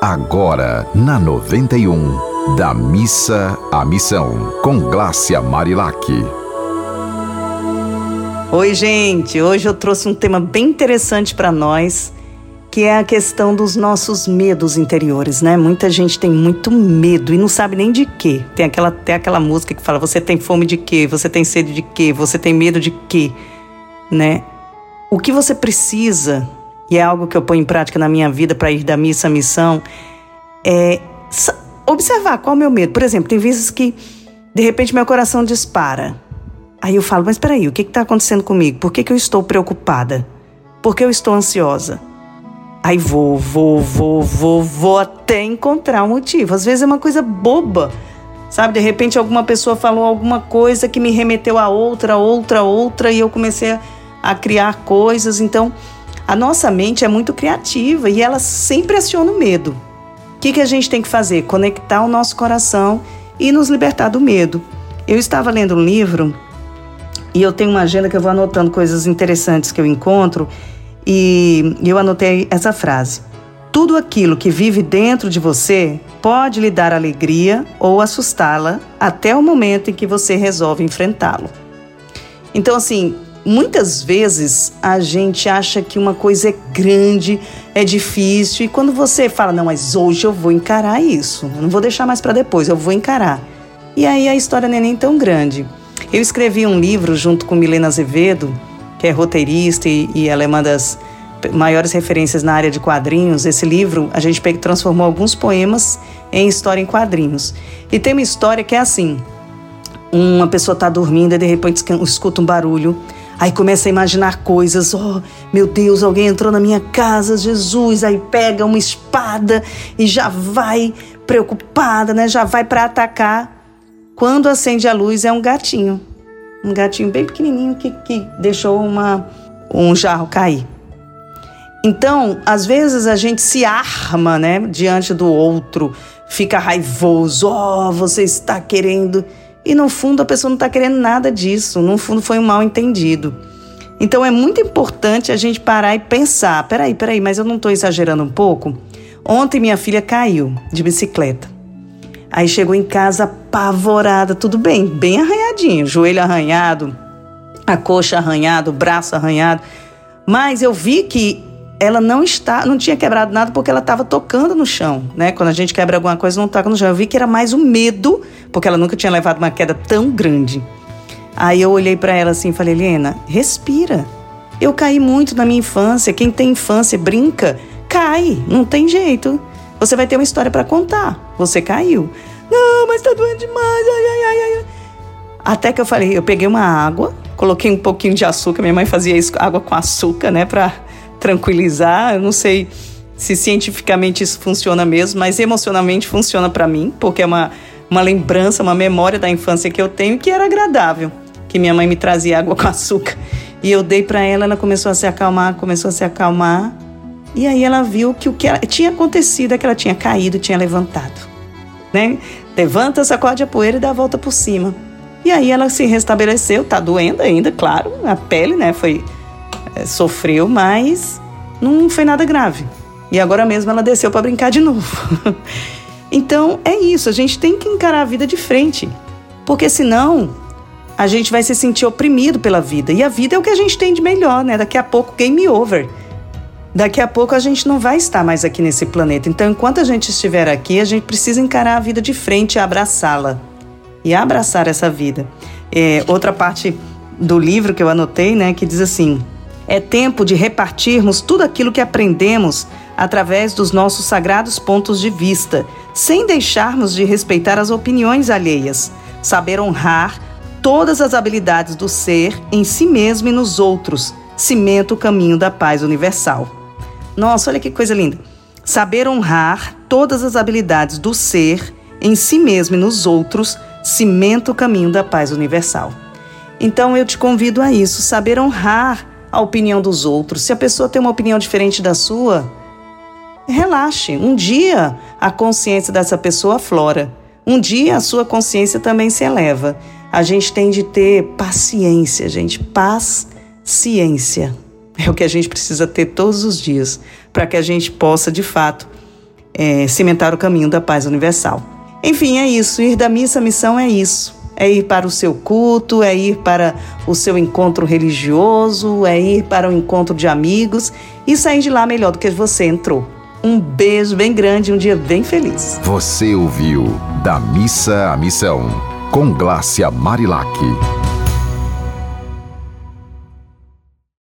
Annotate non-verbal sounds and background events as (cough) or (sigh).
Agora, na 91, da missa à missão, com Glácia Marilac. Oi, gente. Hoje eu trouxe um tema bem interessante para nós, que é a questão dos nossos medos interiores, né? Muita gente tem muito medo e não sabe nem de quê. Tem aquela, tem aquela música que fala: você tem fome de quê? Você tem sede de quê? Você tem medo de quê? Né? O que você precisa e é algo que eu ponho em prática na minha vida para ir da missa à missão, é observar qual é o meu medo. Por exemplo, tem vezes que de repente meu coração dispara. Aí eu falo, mas espera aí, o que está acontecendo comigo? Por que, que eu estou preocupada? Por que eu estou ansiosa? Aí vou, vou, vou, vou, vou até encontrar um motivo. Às vezes é uma coisa boba, sabe? De repente alguma pessoa falou alguma coisa que me remeteu a outra, outra, outra, e eu comecei a criar coisas. Então, a nossa mente é muito criativa e ela sempre aciona o medo. O que, que a gente tem que fazer? Conectar o nosso coração e nos libertar do medo. Eu estava lendo um livro e eu tenho uma agenda que eu vou anotando coisas interessantes que eu encontro e eu anotei essa frase. Tudo aquilo que vive dentro de você pode lhe dar alegria ou assustá-la até o momento em que você resolve enfrentá-lo. Então, assim, Muitas vezes a gente acha que uma coisa é grande, é difícil, e quando você fala, não, mas hoje eu vou encarar isso, eu não vou deixar mais para depois, eu vou encarar. E aí a história não é nem tão grande. Eu escrevi um livro junto com Milena Azevedo, que é roteirista e, e ela é uma das maiores referências na área de quadrinhos. Esse livro a gente transformou alguns poemas em história em quadrinhos. E tem uma história que é assim: uma pessoa está dormindo e de repente escuta um barulho. Aí começa a imaginar coisas. Oh, meu Deus, alguém entrou na minha casa, Jesus. Aí pega uma espada e já vai preocupada, né? Já vai para atacar. Quando acende a luz é um gatinho. Um gatinho bem pequenininho que, que deixou uma, um jarro cair. Então, às vezes a gente se arma, né, diante do outro, fica raivoso. Oh, você está querendo e no fundo a pessoa não está querendo nada disso, no fundo foi um mal entendido. Então é muito importante a gente parar e pensar: peraí, peraí, mas eu não estou exagerando um pouco? Ontem minha filha caiu de bicicleta. Aí chegou em casa apavorada, tudo bem, bem arranhadinho, joelho arranhado, a coxa arranhada, o braço arranhado. Mas eu vi que ela não está, não tinha quebrado nada porque ela estava tocando no chão, né? Quando a gente quebra alguma coisa, não toca no chão. Eu vi que era mais o medo, porque ela nunca tinha levado uma queda tão grande. Aí eu olhei para ela assim e falei: "Helena, respira. Eu caí muito na minha infância. Quem tem infância brinca, cai, não tem jeito. Você vai ter uma história para contar. Você caiu. Não, mas tá doendo demais. Ai, ai, ai, ai. Até que eu falei, eu peguei uma água, coloquei um pouquinho de açúcar. Minha mãe fazia isso, água com açúcar, né, para tranquilizar. Eu não sei se cientificamente isso funciona mesmo, mas emocionalmente funciona para mim, porque é uma, uma lembrança, uma memória da infância que eu tenho que era agradável, que minha mãe me trazia água com (laughs) açúcar. E eu dei para ela, ela começou a se acalmar, começou a se acalmar. E aí ela viu que o que ela, tinha acontecido é que ela tinha caído, tinha levantado. Né? Levanta, sacode a poeira e dá a volta por cima. E aí ela se restabeleceu, tá doendo ainda, claro, a pele, né, foi é, sofreu, mas não foi nada grave. E agora mesmo ela desceu para brincar de novo. (laughs) então é isso, a gente tem que encarar a vida de frente, porque senão a gente vai se sentir oprimido pela vida. E a vida é o que a gente tem de melhor, né? Daqui a pouco, game over. Daqui a pouco a gente não vai estar mais aqui nesse planeta. Então, enquanto a gente estiver aqui, a gente precisa encarar a vida de frente e abraçá-la. E abraçar essa vida. É, outra parte do livro que eu anotei, né, que diz assim: é tempo de repartirmos tudo aquilo que aprendemos através dos nossos sagrados pontos de vista, sem deixarmos de respeitar as opiniões alheias. Saber honrar todas as habilidades do ser em si mesmo e nos outros, cimenta o caminho da paz universal. Nossa, olha que coisa linda! Saber honrar todas as habilidades do ser em si mesmo e nos outros, cimenta o caminho da paz universal. Então eu te convido a isso, saber honrar a opinião dos outros. Se a pessoa tem uma opinião diferente da sua, relaxe. Um dia a consciência dessa pessoa aflora. Um dia a sua consciência também se eleva. A gente tem de ter paciência, gente. Paz, ciência. É o que a gente precisa ter todos os dias para que a gente possa, de fato, é, cimentar o caminho da paz universal. Enfim, é isso. Ir da missa à missão é isso. É ir para o seu culto, é ir para o seu encontro religioso, é ir para o encontro de amigos e sair de lá melhor do que você entrou. Um beijo bem grande, um dia bem feliz. Você ouviu Da Missa à Missão, com Glácia Marilac.